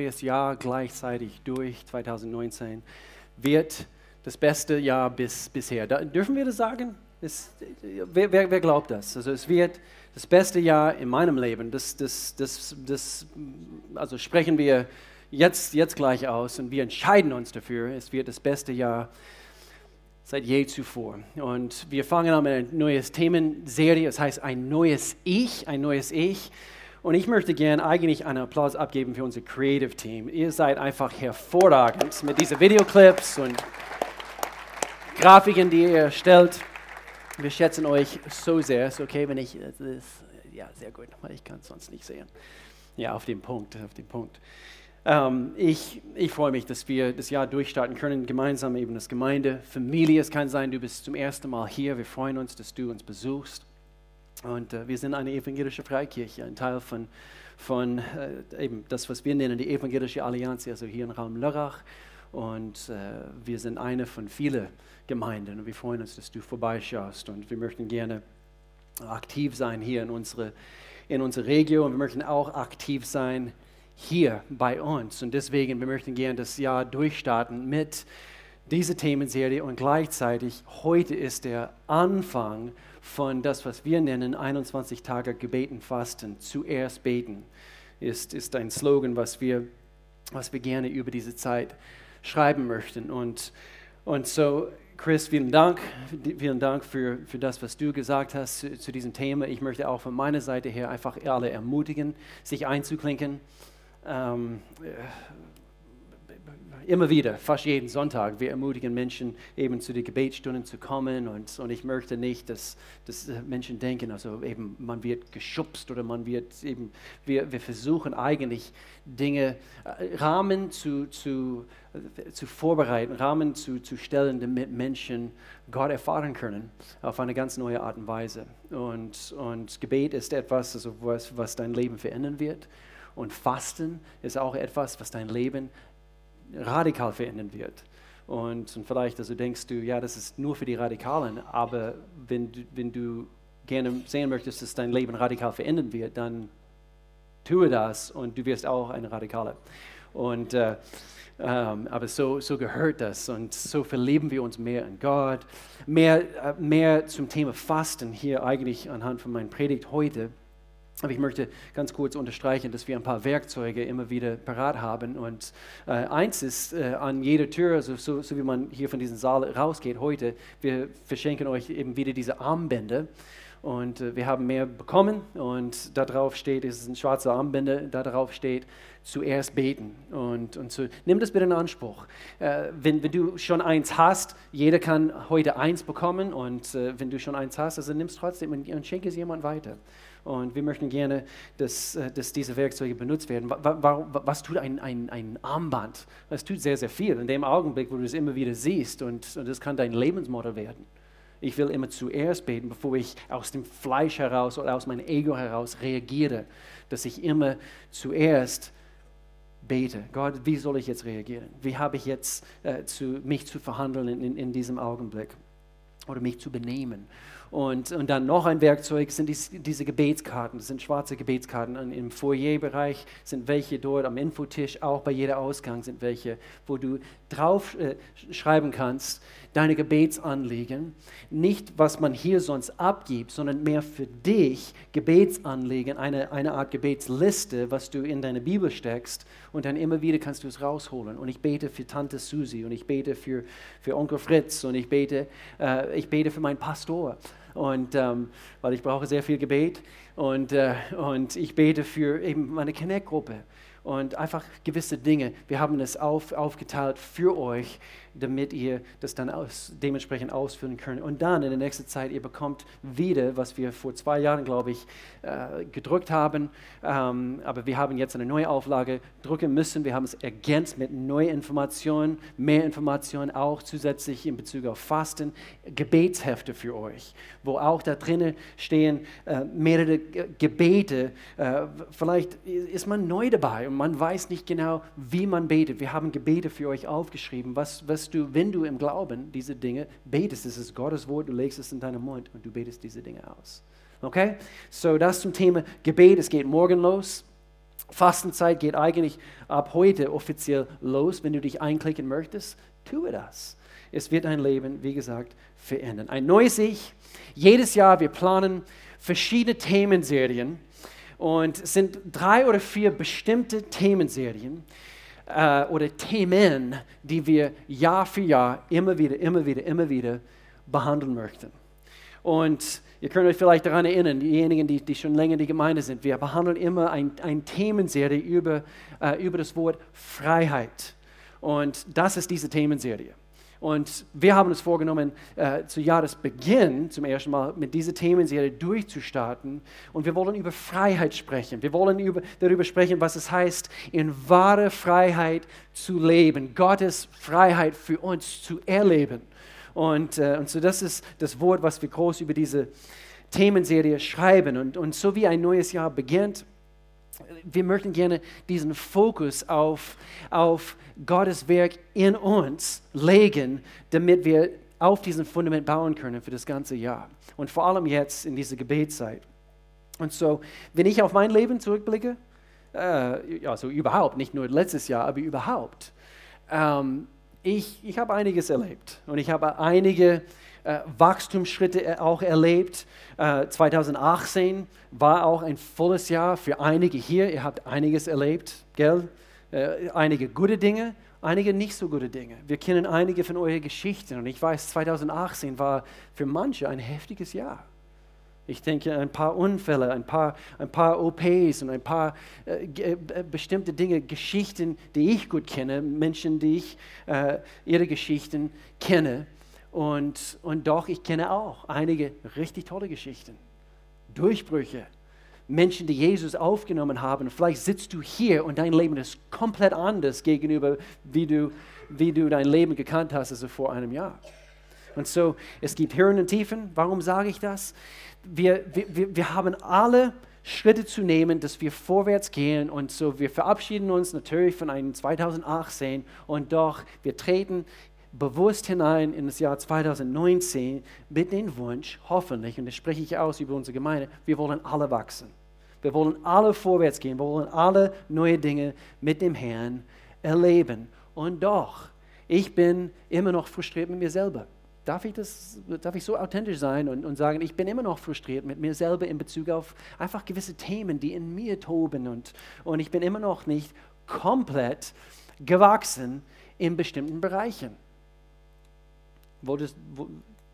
neues Jahr gleichzeitig durch 2019 wird das beste Jahr bis bisher. Da, dürfen wir das sagen? Es, wer, wer, wer, glaubt das? Also es wird das beste Jahr in meinem Leben. Das, das, das, das, also sprechen wir jetzt, jetzt gleich aus und wir entscheiden uns dafür. Es wird das beste Jahr seit je zuvor. Und wir fangen an mit einer neuen Themenserie. Es heißt ein neues Ich, ein neues Ich. Und ich möchte gerne eigentlich einen Applaus abgeben für unser Creative Team. Ihr seid einfach hervorragend mit diesen Videoclips und Grafiken, die ihr erstellt. Wir schätzen euch so sehr. Ist okay, wenn ich das, ja sehr gut, weil ich kann es sonst nicht sehen. Ja, auf den Punkt, auf den Punkt. Ähm, ich, ich freue mich, dass wir das Jahr durchstarten können, gemeinsam eben als Gemeinde, Familie. Es kann sein, du bist zum ersten Mal hier. Wir freuen uns, dass du uns besuchst. Und äh, wir sind eine evangelische Freikirche, ein Teil von, von äh, eben das, was wir nennen, die evangelische Allianz, also hier im Raum Lörrach. Und äh, wir sind eine von vielen Gemeinden. Und wir freuen uns, dass du vorbeischaust. Und wir möchten gerne aktiv sein hier in unserer in unsere Region. Wir möchten auch aktiv sein hier bei uns. Und deswegen, wir möchten gerne das Jahr durchstarten mit dieser Themenserie. Und gleichzeitig, heute ist der Anfang von das, was wir nennen, 21 Tage Gebeten, Fasten, zuerst beten, ist, ist ein Slogan, was wir, was wir gerne über diese Zeit schreiben möchten. Und, und so, Chris, vielen Dank, vielen Dank für, für das, was du gesagt hast zu, zu diesem Thema. Ich möchte auch von meiner Seite her einfach alle ermutigen, sich einzuklinken. Ähm, immer wieder, fast jeden Sonntag, wir ermutigen Menschen eben zu den Gebetsstunden zu kommen und, und ich möchte nicht, dass, dass Menschen denken, also eben man wird geschubst oder man wird eben, wir, wir versuchen eigentlich Dinge, äh, Rahmen zu, zu, zu vorbereiten, Rahmen zu, zu stellen, damit Menschen Gott erfahren können auf eine ganz neue Art und Weise. Und, und Gebet ist etwas, also was, was dein Leben verändern wird. Und Fasten ist auch etwas, was dein Leben radikal verändern wird. Und, und vielleicht also denkst du, ja, das ist nur für die Radikalen, aber wenn du, wenn du gerne sehen möchtest, dass dein Leben radikal verändern wird, dann tue das und du wirst auch ein Radikaler. Und, äh, ähm, aber so, so gehört das und so verlieben wir uns mehr in Gott. Mehr, äh, mehr zum Thema Fasten hier eigentlich anhand von meiner Predigt heute. Aber ich möchte ganz kurz unterstreichen, dass wir ein paar Werkzeuge immer wieder parat haben. Und äh, eins ist äh, an jeder Tür, also so, so, wie man hier von diesem Saal rausgeht heute, wir verschenken euch eben wieder diese Armbänder. Und äh, wir haben mehr bekommen und darauf steht, es ist ein schwarzer Armbänder, darauf steht, zuerst beten. Und, und so, nimm das bitte in Anspruch. Äh, wenn, wenn, du schon eins hast, jeder kann heute eins bekommen und äh, wenn du schon eins hast, also nimm es trotzdem und, und schenke es jemand weiter. Und wir möchten gerne, dass, äh, dass diese Werkzeuge benutzt werden. Was tut ein, ein, ein Armband? Das tut sehr, sehr viel. In dem Augenblick, wo du es immer wieder siehst und, und das kann dein Lebensmodell werden. Ich will immer zuerst beten, bevor ich aus dem Fleisch heraus oder aus meinem Ego heraus reagiere, dass ich immer zuerst bete. Gott, wie soll ich jetzt reagieren? Wie habe ich jetzt äh, zu, mich zu verhandeln in, in, diesem Augenblick oder mich zu benehmen? Und, und dann noch ein Werkzeug sind die, diese Gebetskarten. Das sind schwarze Gebetskarten. Im Foyerbereich sind welche dort, am Infotisch, auch bei jeder Ausgang sind welche, wo du drauf äh, schreiben kannst, deine Gebetsanliegen. Nicht, was man hier sonst abgibt, sondern mehr für dich Gebetsanliegen, eine, eine Art Gebetsliste, was du in deine Bibel steckst. Und dann immer wieder kannst du es rausholen. Und ich bete für Tante Susi und ich bete für, für Onkel Fritz und ich bete, äh, ich bete für meinen Pastor und ähm, weil ich brauche sehr viel Gebet und, äh, und ich bete für eben meine Connect-Gruppe und einfach gewisse Dinge. Wir haben es auf, aufgeteilt für euch, damit ihr das dann aus, dementsprechend ausführen könnt. Und dann in der nächsten Zeit, ihr bekommt wieder, was wir vor zwei Jahren, glaube ich, äh, gedrückt haben. Ähm, aber wir haben jetzt eine neue Auflage drücken müssen. Wir haben es ergänzt mit neuen Informationen, mehr Informationen auch zusätzlich in Bezug auf Fasten, Gebetshefte für euch, wo auch da drinnen stehen äh, mehrere Gebete. Äh, vielleicht ist man neu dabei und man weiß nicht genau, wie man betet. Wir haben Gebete für euch aufgeschrieben, was, was dass du, wenn du im Glauben diese Dinge betest, es ist Gottes Wort, du legst es in deinen Mund und du betest diese Dinge aus. Okay? So, das zum Thema Gebet. Es geht morgen los. Fastenzeit geht eigentlich ab heute offiziell los. Wenn du dich einklicken möchtest, tue das. Es wird dein Leben, wie gesagt, verändern. Ein neues Ich. Jedes Jahr, wir planen verschiedene Themenserien und es sind drei oder vier bestimmte Themenserien äh, oder Themen, die wir Jahr für Jahr immer wieder, immer wieder, immer wieder behandeln möchten. Und ihr könnt euch vielleicht daran erinnern, diejenigen, die, die schon länger in die Gemeinde sind, wir behandeln immer ein, ein Themenserie über, äh, über das Wort Freiheit. Und das ist diese Themenserie. Und wir haben uns vorgenommen, äh, zu Jahresbeginn zum ersten Mal mit dieser Themenserie durchzustarten. Und wir wollen über Freiheit sprechen. Wir wollen über, darüber sprechen, was es heißt, in wahre Freiheit zu leben, Gottes Freiheit für uns zu erleben. Und, äh, und so das ist das Wort, was wir groß über diese Themenserie schreiben. Und, und so wie ein neues Jahr beginnt, wir möchten gerne diesen Fokus auf, auf Gottes Werk in uns legen, damit wir auf diesem Fundament bauen können für das ganze Jahr. Und vor allem jetzt in dieser Gebetszeit. Und so, wenn ich auf mein Leben zurückblicke, äh, also überhaupt, nicht nur letztes Jahr, aber überhaupt, ähm, ich, ich habe einiges erlebt und ich habe einige äh, Wachstumsschritte auch erlebt. Äh, 2018 war auch ein volles Jahr für einige hier. Ihr habt einiges erlebt, gell? Äh, einige gute Dinge, einige nicht so gute Dinge. Wir kennen einige von euren Geschichten und ich weiß, 2018 war für manche ein heftiges Jahr. Ich denke ein paar Unfälle, ein paar, ein paar OPs und ein paar äh, äh, bestimmte Dinge, Geschichten, die ich gut kenne, Menschen, die ich äh, ihre Geschichten kenne. Und, und doch, ich kenne auch einige richtig tolle Geschichten, Durchbrüche, Menschen, die Jesus aufgenommen haben. Vielleicht sitzt du hier und dein Leben ist komplett anders gegenüber, wie du, wie du dein Leben gekannt hast, also vor einem Jahr. Und so, es gibt Höhen und Tiefen. Warum sage ich das? Wir, wir, wir haben alle Schritte zu nehmen, dass wir vorwärts gehen. Und so, wir verabschieden uns natürlich von einem 2018 und doch, wir treten bewusst hinein in das Jahr 2019 mit dem Wunsch, hoffentlich, und das spreche ich aus über unsere Gemeinde, wir wollen alle wachsen. Wir wollen alle vorwärts gehen, wir wollen alle neue Dinge mit dem Herrn erleben. Und doch, ich bin immer noch frustriert mit mir selber. Darf ich, das, darf ich so authentisch sein und, und sagen, ich bin immer noch frustriert mit mir selber in Bezug auf einfach gewisse Themen, die in mir toben und, und ich bin immer noch nicht komplett gewachsen in bestimmten Bereichen. Wolltest, wo,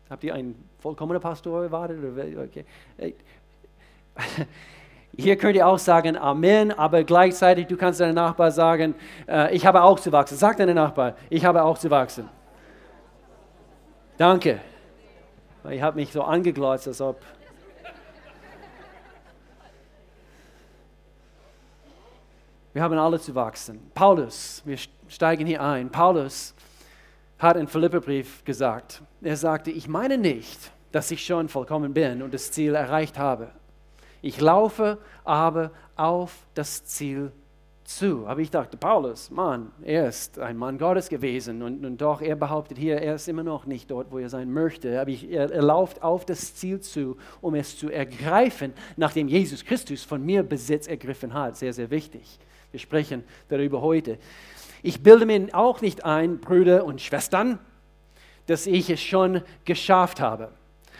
habt ihr einen vollkommenen Pastor erwartet? Okay. Hier könnt ihr auch sagen Amen, aber gleichzeitig du kannst deinem Nachbar sagen, äh, ich habe auch zu wachsen. Sag deinem Nachbar, ich habe auch zu wachsen. Danke. Ich habe mich so angeglotzt, als ob. Wir haben alle zu wachsen. Paulus, wir steigen hier ein. Paulus hat in Philipperbrief gesagt, er sagte, ich meine nicht, dass ich schon vollkommen bin und das Ziel erreicht habe. Ich laufe aber auf das Ziel zu. Aber ich dachte, Paulus, Mann, er ist ein Mann Gottes gewesen und, und doch, er behauptet hier, er ist immer noch nicht dort, wo er sein möchte. Aber ich, er, er läuft auf das Ziel zu, um es zu ergreifen, nachdem Jesus Christus von mir Besitz ergriffen hat. Sehr, sehr wichtig. Wir sprechen darüber heute. Ich bilde mir auch nicht ein, Brüder und Schwestern, dass ich es schon geschafft habe.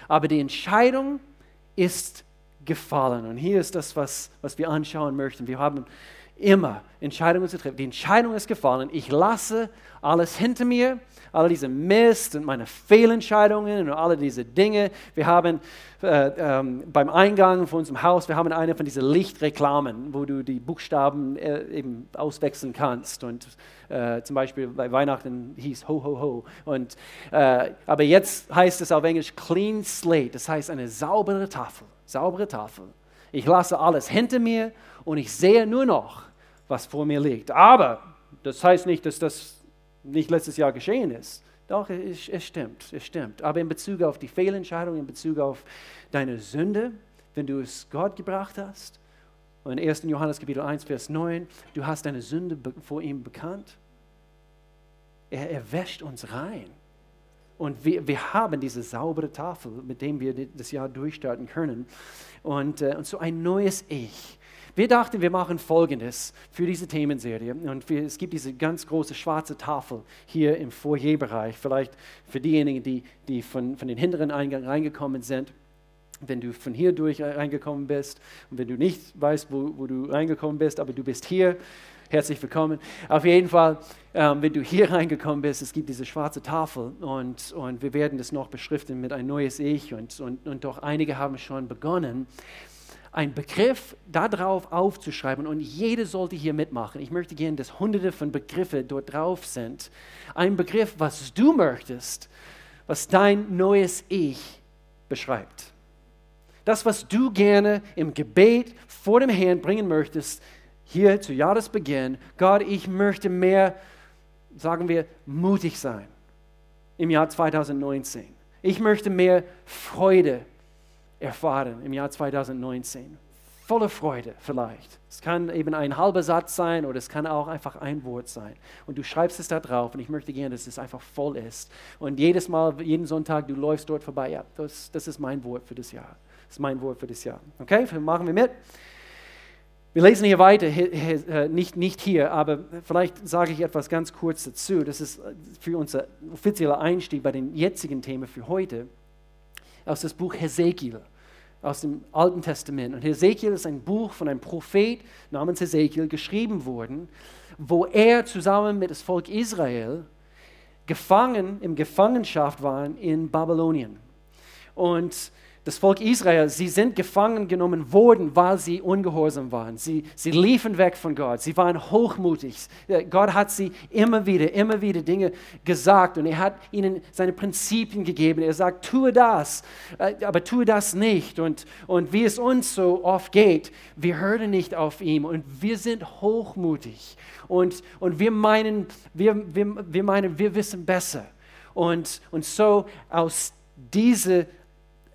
Aber die Entscheidung ist gefallen. Und hier ist das, was, was wir anschauen möchten. Wir haben immer Entscheidungen zu treffen. Die Entscheidung ist gefallen. Ich lasse alles hinter mir, all diese Mist und meine Fehlentscheidungen und alle diese Dinge. Wir haben äh, ähm, beim Eingang von unserem Haus, wir haben eine von diesen Lichtreklamen, wo du die Buchstaben äh, eben auswechseln kannst. Und äh, zum Beispiel bei Weihnachten hieß Ho, Ho, Ho. Und, äh, aber jetzt heißt es auf Englisch Clean Slate, das heißt eine saubere Tafel. Saubere Tafel. Ich lasse alles hinter mir und ich sehe nur noch was vor mir liegt. Aber das heißt nicht, dass das nicht letztes Jahr geschehen ist. Doch, es, es stimmt, es stimmt. Aber in Bezug auf die Fehlentscheidung, in Bezug auf deine Sünde, wenn du es Gott gebracht hast, und in 1. Johannes Kapitel 1, Vers 9, du hast deine Sünde vor ihm bekannt. Er, er wäscht uns rein. Und wir, wir haben diese saubere Tafel, mit dem wir das Jahr durchstarten können. Und, äh, und so ein neues Ich wir dachten, wir machen Folgendes für diese Themenserie. Und wir, es gibt diese ganz große schwarze Tafel hier im Foyerbereich. Vielleicht für diejenigen, die, die von, von den hinteren Eingang reingekommen sind wenn du von hier durch reingekommen bist und wenn du nicht weißt, wo, wo du reingekommen bist, aber du bist hier, herzlich willkommen. Auf jeden Fall, ähm, wenn du hier reingekommen bist, es gibt diese schwarze Tafel und, und wir werden das noch beschriften mit ein neues Ich und, und, und doch einige haben schon begonnen, einen Begriff darauf aufzuschreiben und jeder sollte hier mitmachen. Ich möchte gerne, dass hunderte von Begriffen dort drauf sind. Ein Begriff, was du möchtest, was dein neues Ich beschreibt. Das, was du gerne im Gebet vor dem Herrn bringen möchtest, hier zu Jahresbeginn, Gott, ich möchte mehr, sagen wir, mutig sein im Jahr 2019. Ich möchte mehr Freude erfahren im Jahr 2019. Volle Freude vielleicht. Es kann eben ein halber Satz sein oder es kann auch einfach ein Wort sein. Und du schreibst es da drauf und ich möchte gerne, dass es einfach voll ist. Und jedes Mal, jeden Sonntag, du läufst dort vorbei. Ja, das, das ist mein Wort für das Jahr. Das ist mein Wort für das Jahr. Okay, machen wir mit. Wir lesen hier weiter, äh, nicht, nicht hier, aber vielleicht sage ich etwas ganz kurz dazu. Das ist für unser offizieller Einstieg bei den jetzigen Themen für heute aus dem Buch Hesekiel, aus dem Alten Testament. Und Hesekiel ist ein Buch von einem Prophet namens Hesekiel geschrieben worden, wo er zusammen mit dem Volk Israel gefangen, in Gefangenschaft waren in Babylonien. Und das Volk Israel, sie sind gefangen genommen worden, weil sie ungehorsam waren. Sie, sie liefen weg von Gott. Sie waren hochmutig. Gott hat sie immer wieder, immer wieder Dinge gesagt und er hat ihnen seine Prinzipien gegeben. Er sagt, tue das, äh, aber tue das nicht. Und, und wie es uns so oft geht, wir hören nicht auf ihn und wir sind hochmutig. Und, und wir, meinen, wir, wir, wir meinen, wir wissen besser. Und, und so aus dieser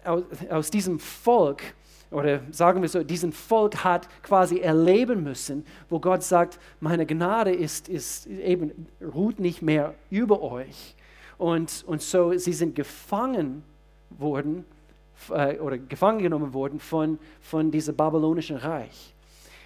aus, aus diesem Volk, oder sagen wir so, diesen Volk hat quasi erleben müssen, wo Gott sagt, meine Gnade ist, ist eben, ruht nicht mehr über euch. Und, und so, sie sind gefangen worden, äh, oder gefangen genommen worden von, von diesem babylonischen Reich.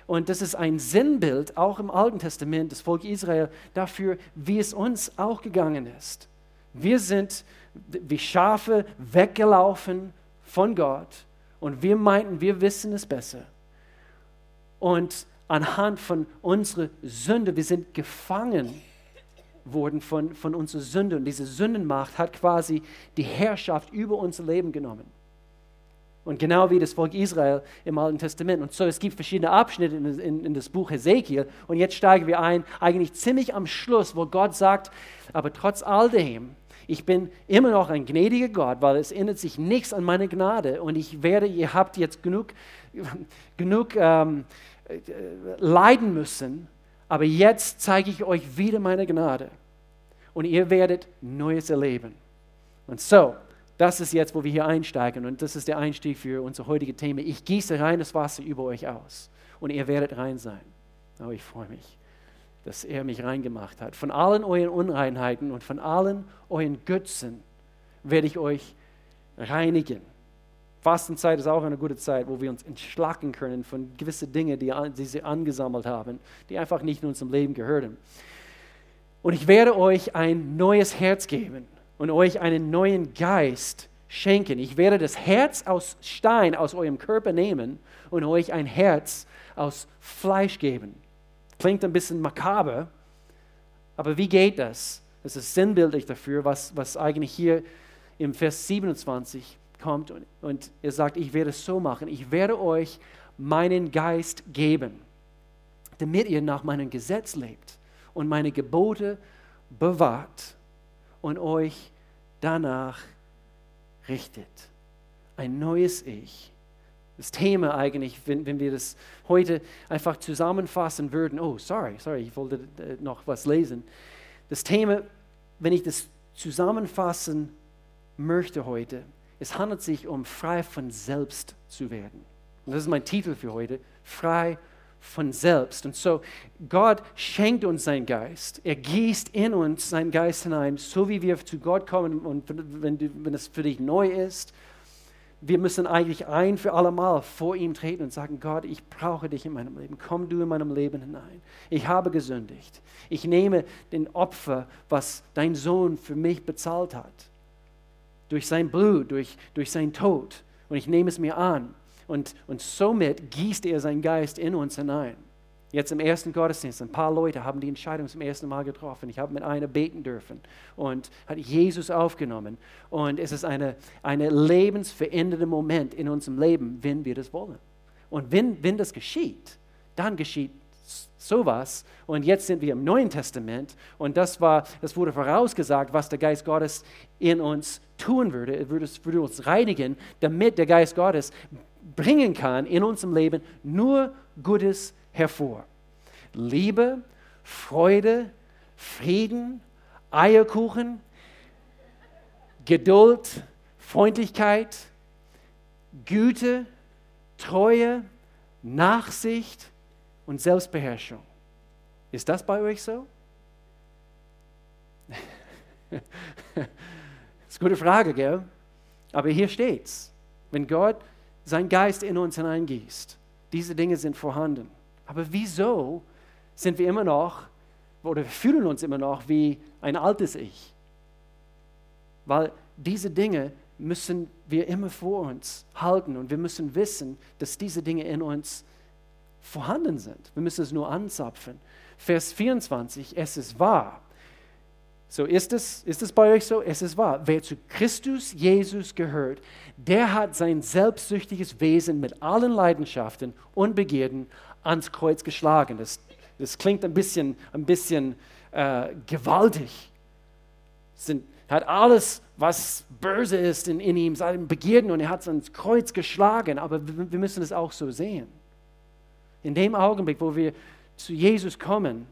Und das ist ein Sinnbild, auch im Alten Testament, des Volk Israel, dafür, wie es uns auch gegangen ist. Wir sind wie Schafe weggelaufen von Gott und wir meinten, wir wissen es besser. Und anhand von unserer Sünde, wir sind gefangen worden von, von unserer Sünde und diese Sündenmacht hat quasi die Herrschaft über unser Leben genommen. Und genau wie das Volk Israel im Alten Testament. Und so, es gibt verschiedene Abschnitte in, in, in, das Buch Hesekiel. Und jetzt steigen wir ein, eigentlich ziemlich am Schluss, wo Gott sagt, aber trotz all dem ich bin immer noch ein gnädiger Gott, weil es ändert sich nichts an meiner Gnade. Und ich werde, ihr habt jetzt genug, genug ähm, äh, leiden müssen, aber jetzt zeige ich euch wieder meine Gnade. Und ihr werdet Neues erleben. Und so, das ist jetzt, wo wir hier einsteigen. Und das ist der Einstieg für unser heutiges Thema. Ich gieße reines Wasser über euch aus. Und ihr werdet rein sein. Oh, ich freue mich dass er mich reingemacht hat. Von allen euren Unreinheiten und von allen euren Götzen werde ich euch reinigen. Fastenzeit ist auch eine gute Zeit, wo wir uns entschlacken können von gewissen Dingen, die, die sie angesammelt haben, die einfach nicht in unserem Leben gehören. Und ich werde euch ein neues Herz geben und euch einen neuen Geist schenken. Ich werde das Herz aus Stein aus eurem Körper nehmen und euch ein Herz aus Fleisch geben. Klingt ein bisschen makaber, aber wie geht das? Das ist sinnbildlich dafür, was, was eigentlich hier im Vers 27 kommt. Und, und er sagt, ich werde es so machen, ich werde euch meinen Geist geben, damit ihr nach meinem Gesetz lebt und meine Gebote bewahrt und euch danach richtet. Ein neues Ich das Thema eigentlich, wenn, wenn wir das heute einfach zusammenfassen würden. Oh, sorry, sorry, ich wollte äh, noch was lesen. Das Thema, wenn ich das zusammenfassen möchte heute, es handelt sich um frei von selbst zu werden. Und das ist mein Titel für heute, frei von selbst. Und so, Gott schenkt uns seinen Geist. Er gießt in uns seinen Geist hinein, so wie wir zu Gott kommen und wenn, wenn es für dich neu ist wir müssen eigentlich ein für alle Mal vor ihm treten und sagen, Gott, ich brauche dich in meinem Leben. Komm du in meinem Leben hinein. Ich habe gesündigt. Ich nehme den Opfer, was dein Sohn für mich bezahlt hat. Durch sein Blut, durch, durch sein Tod. Und ich nehme es mir an. Und, und somit gießt er seinen Geist in uns hinein. Jetzt im ersten Gottesdienst, ein paar Leute haben die Entscheidung zum ersten Mal getroffen. Ich habe mit einer beten dürfen und hat Jesus aufgenommen. Und es ist ein eine lebensverändernder Moment in unserem Leben, wenn wir das wollen. Und wenn, wenn das geschieht, dann geschieht sowas. Und jetzt sind wir im Neuen Testament und das, war, das wurde vorausgesagt, was der Geist Gottes in uns tun würde. Er würde, würde uns reinigen, damit der Geist Gottes bringen kann in unserem Leben nur Gutes hervor. Liebe, Freude, Frieden, Eierkuchen, Geduld, Freundlichkeit, Güte, Treue, Nachsicht und Selbstbeherrschung. Ist das bei euch so? das ist eine gute Frage, gell? Aber hier steht's. Wenn Gott seinen Geist in uns hineingießt, diese Dinge sind vorhanden. Aber wieso sind wir immer noch oder fühlen uns immer noch wie ein altes Ich? Weil diese Dinge müssen wir immer vor uns halten und wir müssen wissen, dass diese Dinge in uns vorhanden sind. Wir müssen es nur anzapfen. Vers 24, es ist wahr. So ist es, ist es bei euch so? Es ist wahr. Wer zu Christus Jesus gehört, der hat sein selbstsüchtiges Wesen mit allen Leidenschaften und Begierden ans Kreuz geschlagen. Das, das klingt ein bisschen, ein bisschen äh, gewaltig. Sind, hat alles, was böse ist in, in ihm, seinen Begierden und er hat es ans Kreuz geschlagen. Aber wir, wir müssen es auch so sehen. In dem Augenblick, wo wir zu Jesus kommen,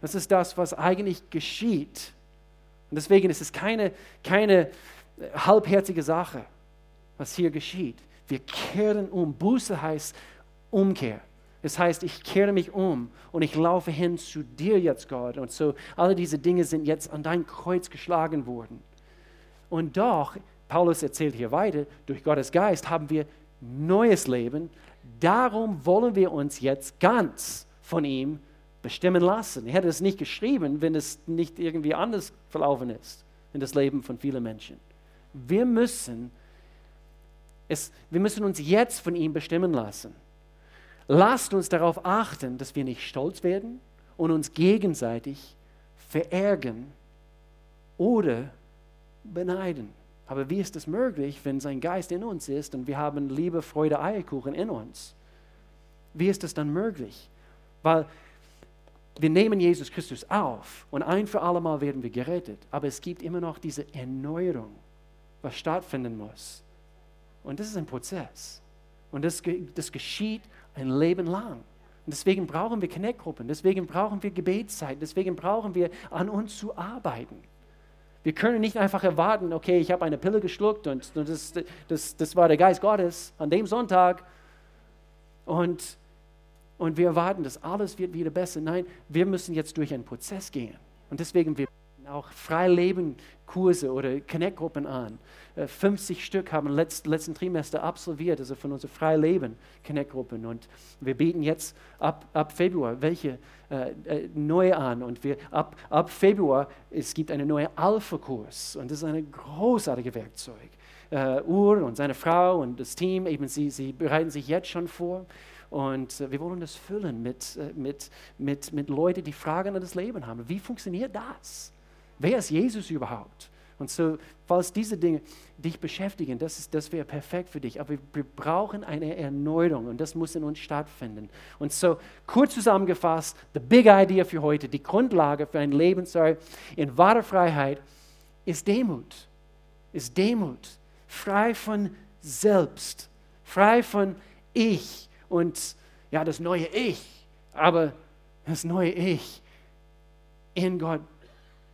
das ist das, was eigentlich geschieht. Und deswegen ist es keine, keine halbherzige Sache, was hier geschieht. Wir kehren um. Buße heißt Umkehr. Das heißt, ich kehre mich um und ich laufe hin zu dir jetzt, Gott. Und so, alle diese Dinge sind jetzt an dein Kreuz geschlagen worden. Und doch, Paulus erzählt hier weiter, durch Gottes Geist haben wir neues Leben. Darum wollen wir uns jetzt ganz von ihm bestimmen lassen. Er hätte es nicht geschrieben, wenn es nicht irgendwie anders verlaufen ist in das Leben von vielen Menschen. Wir müssen, es, wir müssen uns jetzt von ihm bestimmen lassen. Lasst uns darauf achten, dass wir nicht stolz werden und uns gegenseitig verärgern oder beneiden. Aber wie ist es möglich, wenn sein Geist in uns ist und wir haben Liebe, Freude, Eierkuchen in uns? Wie ist es dann möglich? Weil wir nehmen Jesus Christus auf und ein für alle Mal werden wir gerettet. Aber es gibt immer noch diese Erneuerung, was stattfinden muss. Und das ist ein Prozess. Und das, das geschieht ein Leben lang. Und deswegen brauchen wir Connect-Gruppen, deswegen brauchen wir Gebetszeit, deswegen brauchen wir an uns zu arbeiten. Wir können nicht einfach erwarten, okay, ich habe eine Pille geschluckt und, und das, das, das war der Geist Gottes an dem Sonntag und, und wir erwarten, dass alles wird wieder besser. Nein, wir müssen jetzt durch einen Prozess gehen. Und deswegen, wir auch Freileben-Kurse oder Connect-Gruppen an. 50 äh, Stück haben letzt, letzten Trimester absolviert, also von unseren Freileben-Connect-Gruppen. Und wir bieten jetzt ab, ab Februar welche äh, äh, neu an. Und wir ab, ab Februar, es gibt einen neuen Alpha-Kurs. Und das ist ein großartiges Werkzeug. Uh, Ur und seine Frau und das Team, eben sie, sie bereiten sich jetzt schon vor. Und wir wollen das füllen mit, mit, mit, mit Leuten, die Fragen an das Leben haben. Wie funktioniert das? Wer ist Jesus überhaupt? Und so, falls diese Dinge dich beschäftigen, das, das wäre perfekt für dich. Aber wir brauchen eine Erneuerung und das muss in uns stattfinden. Und so, kurz zusammengefasst, the big idea für heute, die Grundlage für ein Leben sorry, in wahrer Freiheit ist Demut. Ist Demut. Frei von selbst. Frei von Ich und ja, das neue Ich. Aber das neue Ich in Gott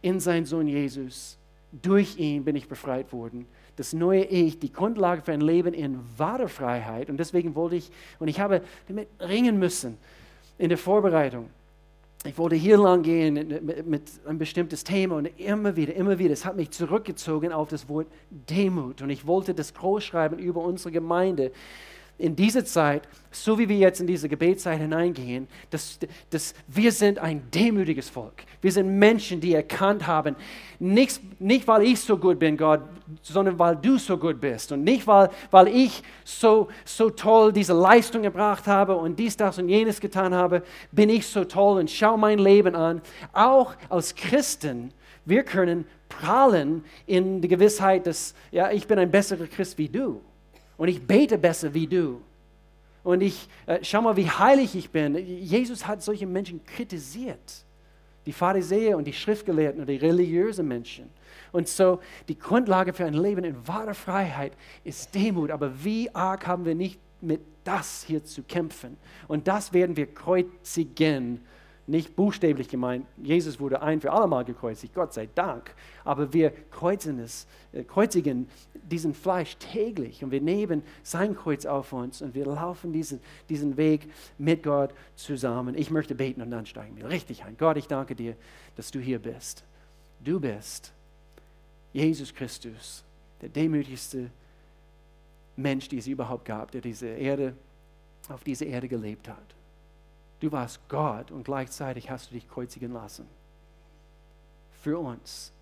in seinen Sohn Jesus. Durch ihn bin ich befreit worden. Das neue Ich, die Grundlage für ein Leben in wahrer Freiheit. Und deswegen wollte ich, und ich habe damit ringen müssen in der Vorbereitung. ich wollte hier lang gehen mit, mit ein bestimmtes Thema und immer wieder, immer wieder, es hat mich zurückgezogen auf das Wort Demut und ich wollte das groß schreiben über unsere Gemeinde in diese Zeit, so wie wir jetzt in diese Gebetszeit hineingehen, dass, dass wir sind ein demütiges Volk. Wir sind Menschen, die erkannt haben, nicht, nicht weil ich so gut bin, Gott, sondern weil du so gut bist. Und nicht, weil, weil ich so, so toll diese Leistung gebracht habe und dies, das und jenes getan habe, bin ich so toll und schau mein Leben an. Auch als Christen, wir können prahlen in der Gewissheit, dass ja, ich bin ein besserer Christ wie du und ich bete besser wie du. Und ich, äh, schau mal, wie heilig ich bin. Jesus hat solche Menschen kritisiert. Die Pharisäer und die Schriftgelehrten und die religiösen Menschen. Und so, die Grundlage für ein Leben in wahrer Freiheit ist Demut. Aber wie arg haben wir nicht mit das hier zu kämpfen? Und das werden wir kreuzigen nicht buchstäblich gemeint, Jesus wurde ein für alle Mal gekreuzigt, Gott sei Dank. Aber wir kreuzen es, äh, kreuzigen diesen Fleisch täglich und wir nehmen sein Kreuz auf uns und wir laufen diesen, diesen Weg mit Gott zusammen. Ich möchte beten und dann steigen wir richtig ein. Gott, ich danke dir, dass du hier bist. Du bist Jesus Christus, der demütigste Mensch, den es überhaupt gab, der diese Erde, auf dieser Erde gelebt hat. Du warst Gott und gleichzeitig hast du dich kreuzigen lassen. Für uns.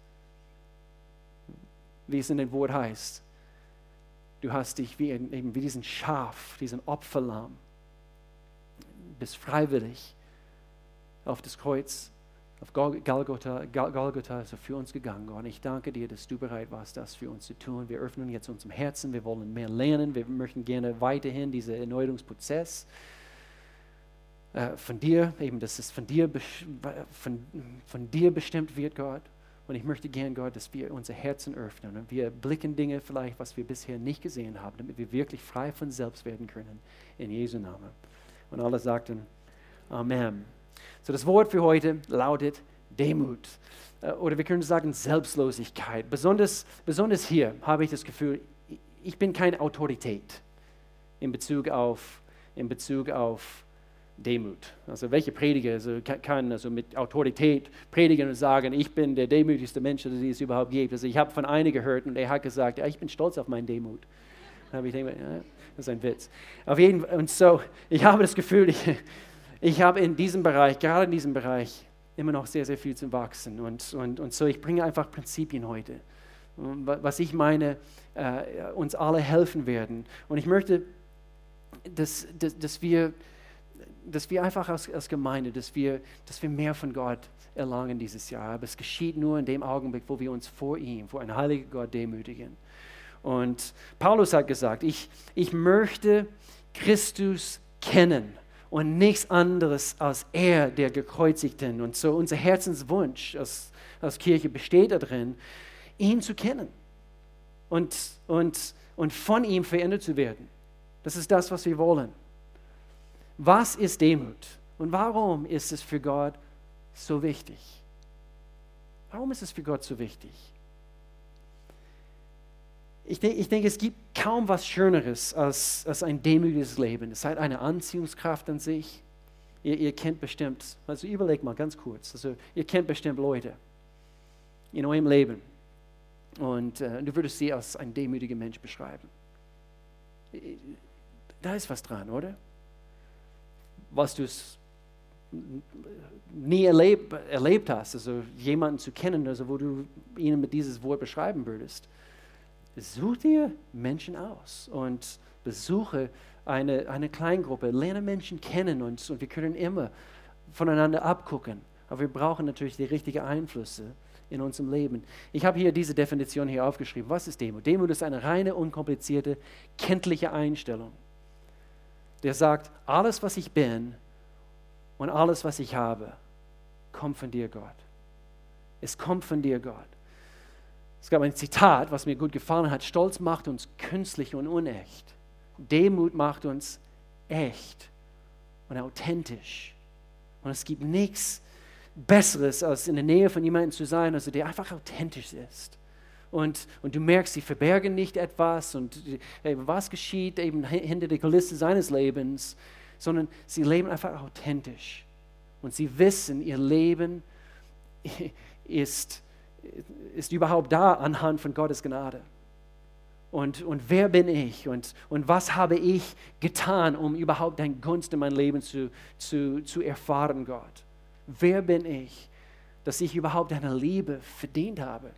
Wie es in dem Wort heißt. Du hast dich wie, eben wie diesen Schaf, diesen Opferlamm, bist freiwillig auf das Kreuz, auf Golgotha, Golgotha also für uns gegangen. Und ich danke dir, dass du bereit warst, das für uns zu tun. Wir öffnen jetzt unserem Herzen, wir wollen mehr lernen, wir möchten gerne weiterhin diesen Erneuerungsprozess von dir, eben, dass es von dir, von, von dir bestimmt wird, Gott. Und ich möchte gern, Gott, dass wir unser Herzen öffnen und wir blicken Dinge vielleicht, was wir bisher nicht gesehen haben, damit wir wirklich frei von selbst werden können. In Jesu Namen. Und alle sagten Amen. So, das Wort für heute lautet Demut. Äh, oder wir können sagen Selbstlosigkeit. Besonders, besonders hier habe ich das Gefühl, ich bin keine Autorität in Bezug auf, in Bezug auf Demut. Also welche Prediger also kann also mit Autorität predigen und sagen, ich bin der demütigste Mensch, den es überhaupt gibt. Also ich habe von einem gehört und er hat gesagt, ja, ich bin stolz auf meinen Demut. Dann habe ich gedacht, ja, das ist ein Witz. Auf jeden Fall, und so, ich habe das Gefühl, ich, ich habe in diesem Bereich, gerade in diesem Bereich, immer noch sehr, sehr viel zu wachsen. Und, und, und so, ich bringe einfach Prinzipien heute, was ich meine, äh, uns alle helfen werden. Und ich möchte, dass, dass, dass wir dass wir einfach als, als Gemeinde, dass wir, dass wir mehr von Gott erlangen dieses Jahr. Aber es geschieht nur in dem Augenblick, wo wir uns vor ihm, vor einem heiligen Gott demütigen. Und Paulus hat gesagt, ich, ich möchte Christus kennen und nichts anderes als er, der Gekreuzigten. Und so unser Herzenswunsch als, als Kirche besteht darin, ihn zu kennen und, und, und von ihm verändert zu werden. Das ist das, was wir wollen. Was ist Demut? Und warum ist es für Gott so wichtig? Warum ist es für Gott so wichtig? Ich denke, ich denke, es gibt kaum was Schöneres als, als ein demütiges Leben. Es hat eine Anziehungskraft an sich. Ihr, ihr kennt bestimmt, also überlegt mal ganz kurz, also ihr kennt bestimmt Leute in eurem Leben und äh, du würdest sie als ein demütiger Mensch beschreiben. Da ist was dran, oder? Was du nie erleb, erlebt hast, also jemanden zu kennen, also wo du ihnen mit dieses Wort beschreiben würdest. Such dir Menschen aus und besuche eine, eine Kleingruppe, lerne Menschen kennen und, und wir können immer voneinander abgucken. Aber wir brauchen natürlich die richtigen Einflüsse in unserem Leben. Ich habe hier diese Definition hier aufgeschrieben. Was ist Demut? Demut ist eine reine, unkomplizierte, kenntliche Einstellung der sagt, alles, was ich bin und alles, was ich habe, kommt von dir, Gott. Es kommt von dir, Gott. Es gab ein Zitat, was mir gut gefallen hat. Stolz macht uns künstlich und unecht. Demut macht uns echt und authentisch. Und es gibt nichts Besseres, als in der Nähe von jemandem zu sein, also der einfach authentisch ist und, und du merkst, sie verbergen nicht etwas und eben, was geschieht eben hinter der Kulisse seines Lebens, sondern sie leben einfach authentisch. und sie wissen, ihr Leben ist, ist überhaupt da anhand von Gottes Gnade. Und, und wer bin ich und, und was habe ich getan, um überhaupt dein Gunst in mein Leben zu, zu, zu erfahren, Gott? Wer bin ich, dass ich überhaupt deine Liebe verdient habe?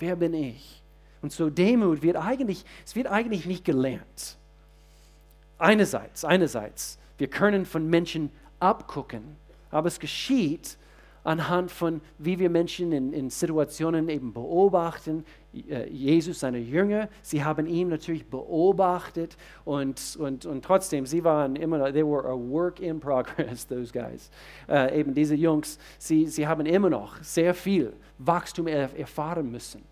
Wer bin ich? Und so Demut wird eigentlich, es wird eigentlich nicht gelernt. Einerseits, einerseits, wir können von Menschen abgucken, aber es geschieht anhand von, wie wir Menschen in, in Situationen eben beobachten. Äh, Jesus, seine Jünger, sie haben ihn natürlich beobachtet und, und, und trotzdem, sie waren immer noch, they were a work in progress, those guys. Äh, eben diese Jungs, sie, sie haben immer noch sehr viel Wachstum erfahren müssen.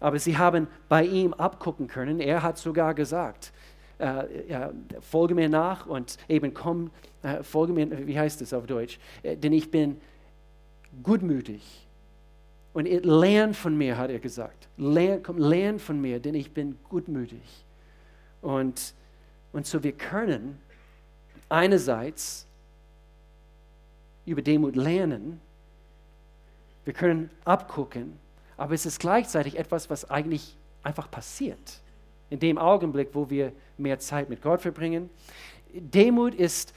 Aber sie haben bei ihm abgucken können. Er hat sogar gesagt, äh, ja, folge mir nach und eben komm, äh, folge mir, wie heißt es auf Deutsch? Äh, denn ich bin gutmütig. Und lern von mir, hat er gesagt. Lern, komm, lern von mir, denn ich bin gutmütig. Und, und so wir können einerseits über Demut lernen, wir können abgucken, aber es ist gleichzeitig etwas, was eigentlich einfach passiert. In dem Augenblick, wo wir mehr Zeit mit Gott verbringen. Demut ist,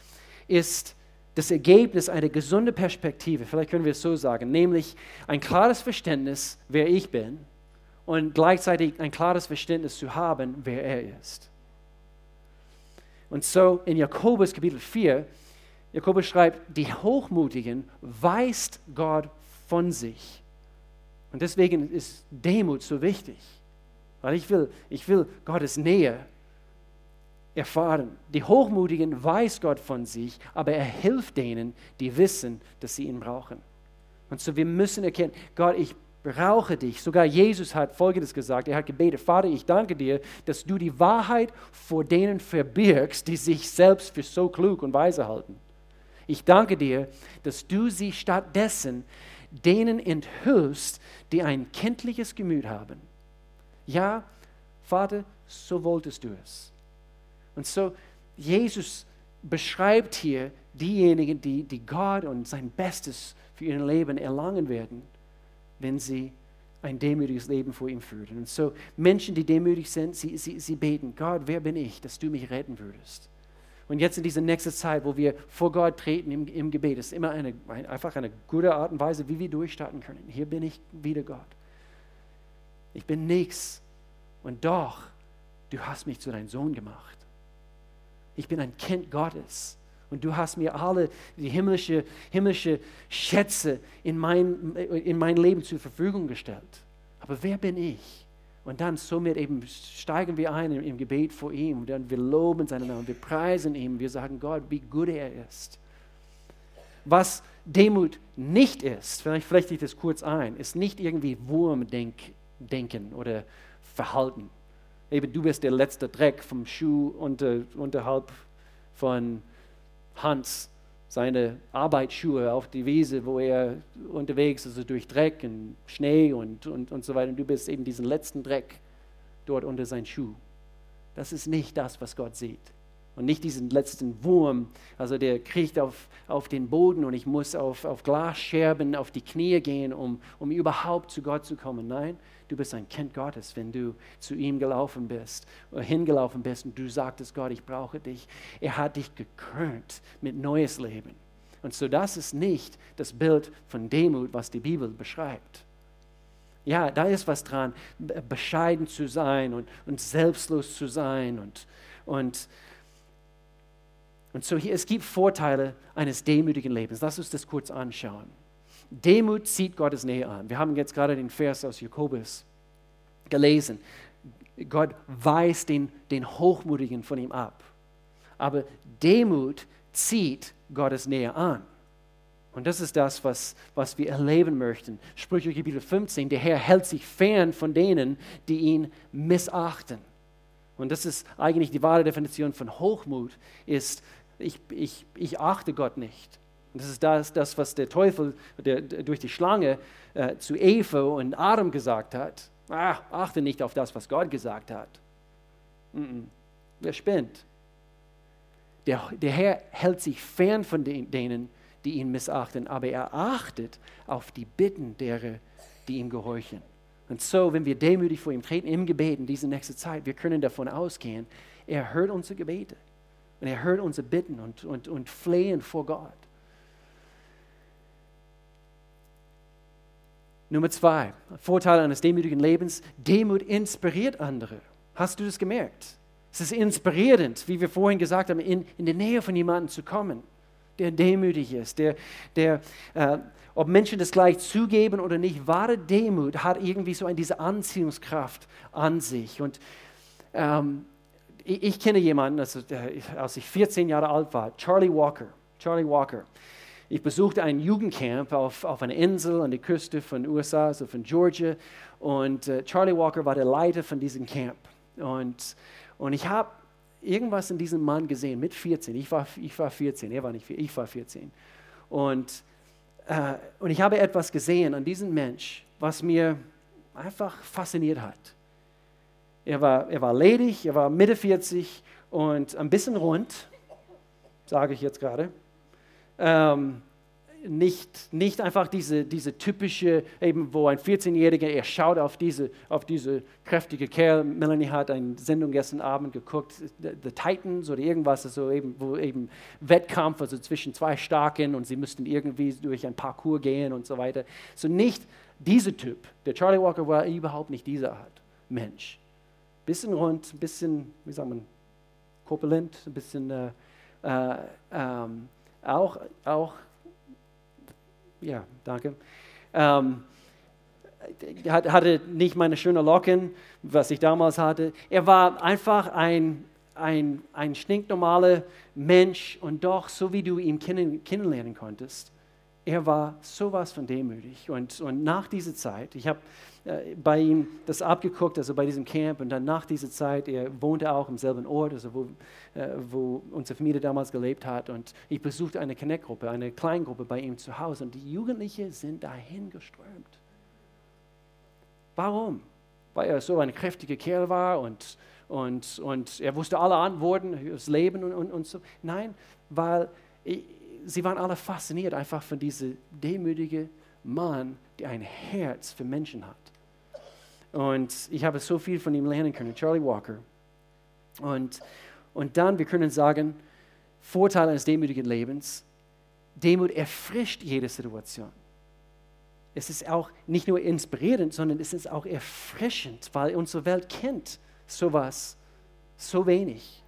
ist das Ergebnis einer gesunden Perspektive, vielleicht können wir es so sagen, nämlich ein klares Verständnis, wer ich bin und gleichzeitig ein klares Verständnis zu haben, wer er ist. Und so in Jakobus Kapitel 4, Jakobus schreibt, die Hochmutigen weist Gott von sich. Und deswegen ist Demut so wichtig, weil ich will, ich will Gottes Nähe erfahren. Die Hochmutigen weiß Gott von sich, aber er hilft denen, die wissen, dass sie ihn brauchen. Und so wir müssen erkennen, Gott, ich brauche dich. Sogar Jesus hat Folgendes gesagt. Er hat gebetet, Vater, ich danke dir, dass du die Wahrheit vor denen verbirgst, die sich selbst für so klug und weise halten. Ich danke dir, dass du sie stattdessen denen enthüllst, die ein kindliches Gemüt haben. Ja, Vater, so wolltest du es. Und so, Jesus beschreibt hier diejenigen, die, die Gott und sein Bestes für ihr Leben erlangen werden, wenn sie ein demütiges Leben vor ihm führen. Und so Menschen, die demütig sind, sie, sie, sie beten, Gott, wer bin ich, dass du mich retten würdest? Und jetzt in dieser nächsten Zeit, wo wir vor Gott treten im, im Gebet, ist immer eine, einfach eine gute Art und Weise, wie wir durchstarten können. Hier bin ich wieder Gott. Ich bin nichts. Und doch, du hast mich zu deinem Sohn gemacht ich bin ein Kind Gottes. Und du hast mir alle die himmlische, himmlische Schätze in mein, in mein Leben zur Verfügung gestellt. Aber wer bin ich? Und dann somit eben steigen wir ein im, Gebet vor ihm. Dann wir loben seinen Namen, wir preisen ihn, wir sagen Gott, wie gut er ist. Was Demut nicht ist, vielleicht vielleicht ich das kurz ein, ist nicht irgendwie Wurmdenken oder Verhalten eben du bist der letzte Dreck vom Schuh unter, unterhalb von Hans, seine Arbeitsschuhe auf die Wiese, wo er unterwegs ist, also durch Dreck und Schnee und, und, und so weiter. Und du bist eben diesen letzten Dreck dort unter seinen Schuh. Das ist nicht das, was Gott sieht. Und nicht diesen letzten Wurm, also der kriecht auf, auf den Boden und ich muss auf, auf Glasscherben auf die Knie gehen, um, um überhaupt zu Gott zu kommen. Nein, du bist ein Kind Gottes, wenn du zu ihm gelaufen bist, oder hingelaufen bist und du sagtest, Gott, ich brauche dich. Er hat dich gekrönt mit neues Leben. Und so das ist nicht das Bild von Demut, was die Bibel beschreibt. Ja, da ist was dran, bescheiden zu sein und, und selbstlos zu sein. Und, und, und so hier, es gibt Vorteile eines demütigen Lebens. Lass uns das kurz anschauen. Demut zieht Gottes Nähe an. Wir haben jetzt gerade den Vers aus Jakobus gelesen. Gott weist den, den Hochmutigen von ihm ab. Aber Demut zieht Gottes Nähe an. Und das ist das, was, was wir erleben möchten. Sprüche Kapitel 15, der Herr hält sich fern von denen, die ihn missachten. Und das ist eigentlich die wahre Definition von Hochmut, ist, ich, ich, ich achte Gott nicht. Und das ist das, das was der Teufel der, durch die Schlange äh, zu Eva und Adam gesagt hat. Ah, achte nicht auf das, was Gott gesagt hat. Mm -mm. Wer spinnt? Der, der Herr hält sich fern von den, denen, die ihn missachten, aber er achtet auf die Bitten derer, die ihm gehorchen. Und so, wenn wir demütig vor ihm treten im Gebet in diese nächste Zeit, wir können davon ausgehen, er hört unsere Gebete und er hört unsere Bitten und, und, und flehen vor Gott. Nummer zwei, Vorteil eines demütigen Lebens, Demut inspiriert andere. Hast du das gemerkt? Es ist inspirierend, wie wir vorhin gesagt haben, in, in die Nähe von jemandem zu kommen, der demütig ist, der, der äh, ob Menschen das gleich zugeben oder nicht, wahre Demut hat irgendwie so diese Anziehungskraft an sich. Und ähm, ich, ich, kenne jemanden, also, als ich 14 Jahre alt war, Charlie Walker. Charlie Walker. Ich besuchte ein Jugendcamp auf, auf einer Insel an der Küste von USA, also von Georgia. Und äh, Charlie Walker war der Leiter von diesem Camp. Und, und ich habe irgendwas in diesem Mann gesehen mit 14. Ich war, ich war 14, er war nicht 14, ich war 14. Und, äh, und ich habe etwas gesehen an diesem Mensch, was mir einfach fasziniert hat. Er war, er war ledig, er war Mitte 40 und ein bisschen rund, sage ich jetzt gerade. Ähm, nicht, nicht einfach diese, diese typische, eben wo ein 14-Jähriger, er schaut auf diese, auf diese kräftige Kerl. Melanie hat eine Sendung gestern Abend geguckt, The, Titans oder irgendwas, also eben, wo eben Wettkampf, also zwischen zwei Starken und sie müssten irgendwie durch ein Parcours gehen und so weiter. So nicht dieser Typ. Der Charlie Walker war überhaupt nicht dieser Art Mensch. Bisschen rund, bisschen, wie sagt man, korpulent, ein bisschen äh, äh, ähm, auch, auch ja, danke. Ähm, hatte nicht meine schönen Locken, was ich damals hatte. Er war einfach ein, ein, ein stinknormaler Mensch und doch, so wie du ihn kennenlernen konntest, er war sowas von demütig. Und, und nach dieser Zeit, ich habe äh, bei ihm das abgeguckt, also bei diesem Camp, und dann nach dieser Zeit, er wohnte auch im selben Ort, also wo, äh, wo unsere Familie damals gelebt hat. Und ich besuchte eine Connect-Gruppe, eine Kleingruppe bei ihm zu Hause. Und die Jugendlichen sind dahin geströmt. Warum? Weil er so ein kräftiger Kerl war und, und, und er wusste alle Antworten das Leben und, und, und so. Nein, weil ich, sie waren alle fasziniert einfach von diesem demütigen Mann, der ein Herz für Menschen hat. Und ich habe so viel von ihm lernen können, Charlie Walker. Und, und dann, wir können sagen, Vorteil eines demütigen Lebens, Demut erfrischt jede Situation. Es ist auch nicht nur inspirierend, sondern es ist auch erfrischend, weil unsere Welt kennt sowas so wenig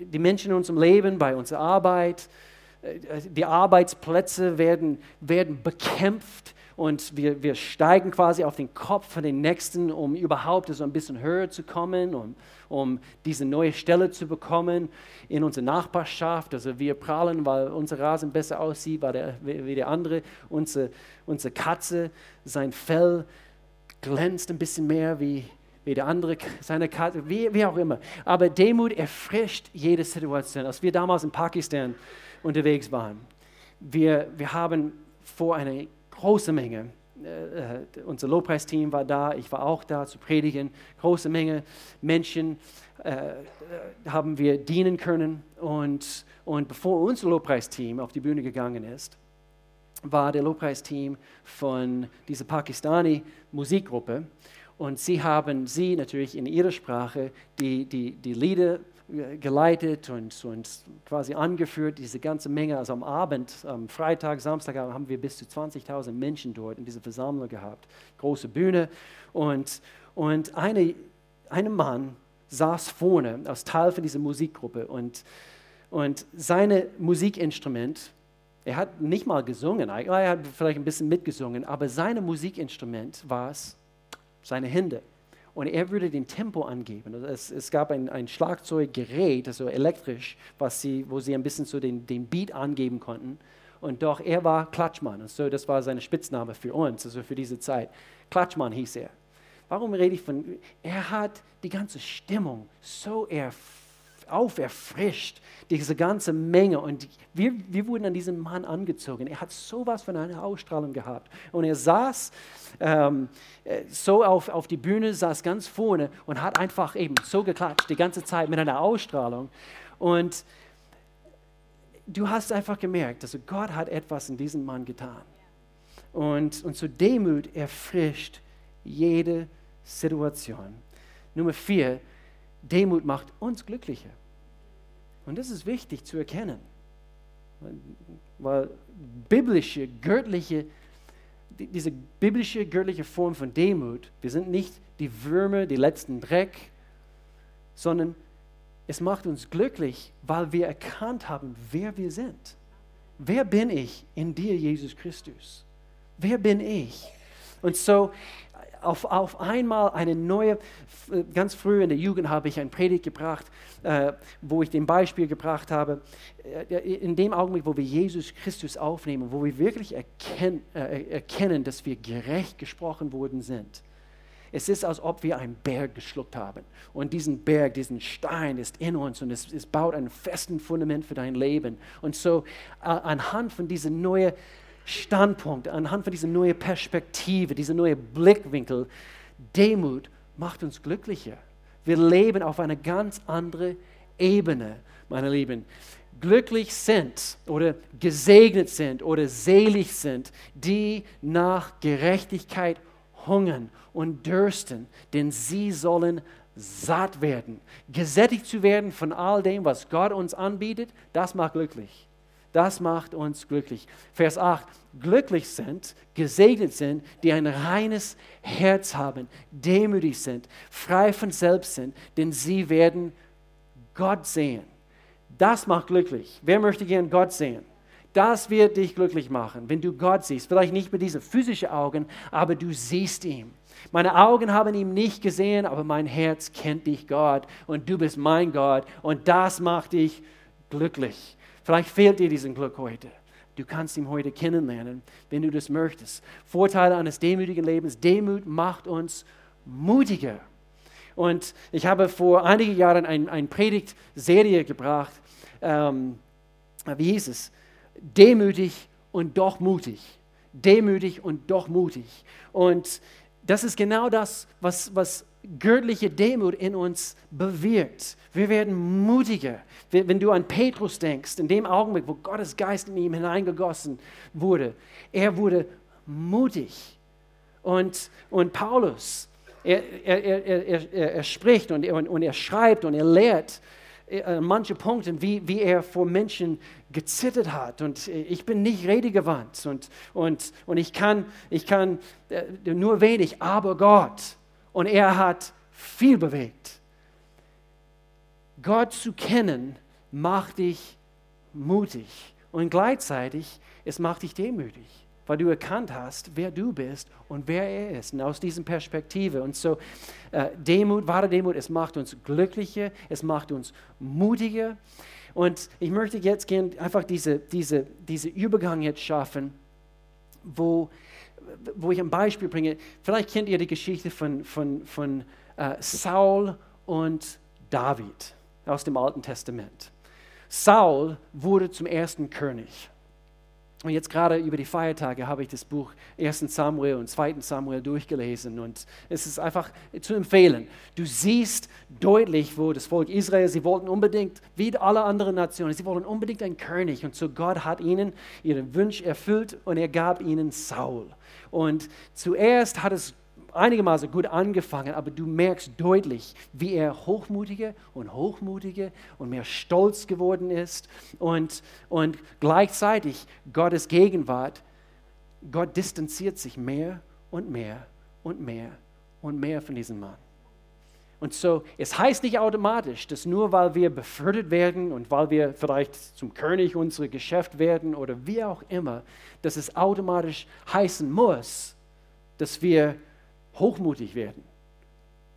die Menschen in unserem Leben, bei unserer Arbeit, äh, die Arbeitsplätze werden, werden bekämpft und wir, wir steigen quasi auf den Kopf von den Nächsten, um überhaupt so ein bisschen höher zu kommen, um, um diese neue Stelle zu bekommen in unserer Nachbarschaft. Also wir prahlen, weil unser Rasen besser aussieht weil der, wie der andere. Unsere, unsere Katze, sein Fell glänzt ein bisschen mehr wie, wie der andere seine Karte, wie, wie auch immer. Aber Demut erfrischt jede Situation. Als wir damals in Pakistan unterwegs waren, wir, wir haben vor einer großen Menge, äh, unser Lobpreisteam war da, ich war auch da zu predigen, große Menge Menschen äh haben wir dienen können. Und, und bevor unser Lobpreisteam auf die Bühne gegangen ist, war der Lobpreisteam von dieser Pakistani Musikgruppe und sie haben sie natürlich in ihrer Sprache die, die, die Lieder äh, geleitet und, und quasi angeführt, diese ganze Menge. Also am Abend, am Freitag, Samstag haben wir bis zu 20.000 Menschen dort in dieser Versammlung gehabt. Große Bühne. Und, und eine, ein Mann saß vorne als Teil von dieser Musikgruppe und, und seine Musikinstrument, er hat nicht mal gesungen, er hat vielleicht ein bisschen mitgesungen, aber sein Musikinstrument war es, seine Hände. Und er würde den Tempo angeben. Also es, es gab ein, ein Schlagzeuggerät, also elektrisch, was sie, wo sie ein bisschen so den, den Beat angeben konnten. Und doch, er war Klatschmann. Und so, das war sein Spitzname für uns, also für diese Zeit. Klatschmann hieß er. Warum rede ich von, er hat die ganze Stimmung so erfüllt auferfrischt, diese ganze Menge. Und wir, wir wurden an diesen Mann angezogen. Er hat sowas von einer Ausstrahlung gehabt. Und er saß ähm, äh, so auf, auf die Bühne, saß ganz vorne und hat einfach eben so geklatscht, die ganze Zeit mit einer Ausstrahlung. Und du hast einfach gemerkt, also Gott hat etwas in diesem Mann getan. Und, und so Demut erfrischt jede Situation. Nummer vier, Demut macht uns glücklicher. Und das ist wichtig zu erkennen. Weil biblische, göttliche, diese biblische, göttliche Form von Demut, wir sind nicht die Würmer, die letzten Dreck, sondern es macht uns glücklich, weil wir erkannt haben, wer wir sind. Wer bin ich in dir, Jesus Christus? Wer bin ich? Und so auf, auf einmal eine neue, ganz früh in der Jugend habe ich ein Predigt gebracht, äh, wo ich den Beispiel gebracht habe, äh, in dem Augenblick, wo wir Jesus Christus aufnehmen, wo wir wirklich erkennen, äh, erkennen dass wir gerecht gesprochen worden sind. Es ist, als ob wir einen Berg geschluckt haben. Und diesen Berg, diesen Stein ist in uns und es, es baut ein festes Fundament für dein Leben. Und so äh, anhand von diesem neuen Standpunkt, anhand von dieser neuen Perspektive, dieser neuen Blickwinkel, Demut macht uns glücklicher. Wir leben auf einer ganz anderen Ebene, meine Lieben. Glücklich sind oder gesegnet sind oder selig sind, die nach Gerechtigkeit hungern und dürsten, denn sie sollen satt werden. Gesättigt zu werden von all dem, was Gott uns anbietet, das macht glücklich. Das macht uns glücklich. Vers 8. Glücklich sind, gesegnet sind, die ein reines Herz haben, demütig sind, frei von selbst sind, denn sie werden Gott sehen. Das macht glücklich. Wer möchte gern Gott sehen? Das wird dich glücklich machen, wenn du Gott siehst. Vielleicht nicht mit diesen physischen Augen, aber du siehst ihn. Meine Augen haben ihn nicht gesehen, aber mein Herz kennt dich, Gott. Und du bist mein Gott. Und das macht dich glücklich. Vielleicht fehlt dir diesen Glück heute. Du kannst ihn heute kennenlernen, wenn du das möchtest. Vorteile eines demütigen Lebens. Demut macht uns mutiger. Und ich habe vor einigen Jahren eine ein Predigtserie gebracht. Ähm, wie hieß es? Demütig und doch mutig. Demütig und doch mutig. Und das ist genau das, was, was göttliche Demut in uns bewirkt. Wir werden mutiger. Wenn du an Petrus denkst, in dem Augenblick, wo Gottes Geist in ihm hineingegossen wurde, er wurde mutig. Und, und Paulus, er, er, er, er, er spricht und, und, und er schreibt und er lehrt äh, manche Punkte, wie, wie er vor Menschen gezittert hat. Und ich bin nicht redegewandt und, und, und ich kann, ich kann äh, nur wenig, aber Gott. Und er hat viel bewegt. Gott zu kennen macht dich mutig und gleichzeitig es macht dich demütig, weil du erkannt hast, wer du bist und wer er ist. Und aus dieser Perspektive. Und so äh, Demut, wahre Demut, es macht uns glücklicher, es macht uns mutiger. Und ich möchte jetzt gerne einfach diese, diese, diese Übergang jetzt schaffen, wo wo ich ein Beispiel bringe, vielleicht kennt ihr die Geschichte von, von, von äh, Saul und David aus dem Alten Testament. Saul wurde zum ersten König. Und jetzt gerade über die Feiertage habe ich das Buch 1. Samuel und 2. Samuel durchgelesen und es ist einfach zu empfehlen. Du siehst deutlich, wo das Volk Israel, sie wollten unbedingt, wie alle anderen Nationen, sie wollten unbedingt einen König und so Gott hat ihnen ihren Wunsch erfüllt und er gab ihnen Saul. Und zuerst hat es einigermaßen gut angefangen, aber du merkst deutlich, wie er hochmutiger und hochmutiger und mehr stolz geworden ist und, und gleichzeitig Gottes Gegenwart, Gott distanziert sich mehr und mehr und mehr und mehr von diesem Mann. Und so, es heißt nicht automatisch, dass nur weil wir befördert werden und weil wir vielleicht zum König unserer Geschäft werden oder wie auch immer, dass es automatisch heißen muss, dass wir hochmutig werden.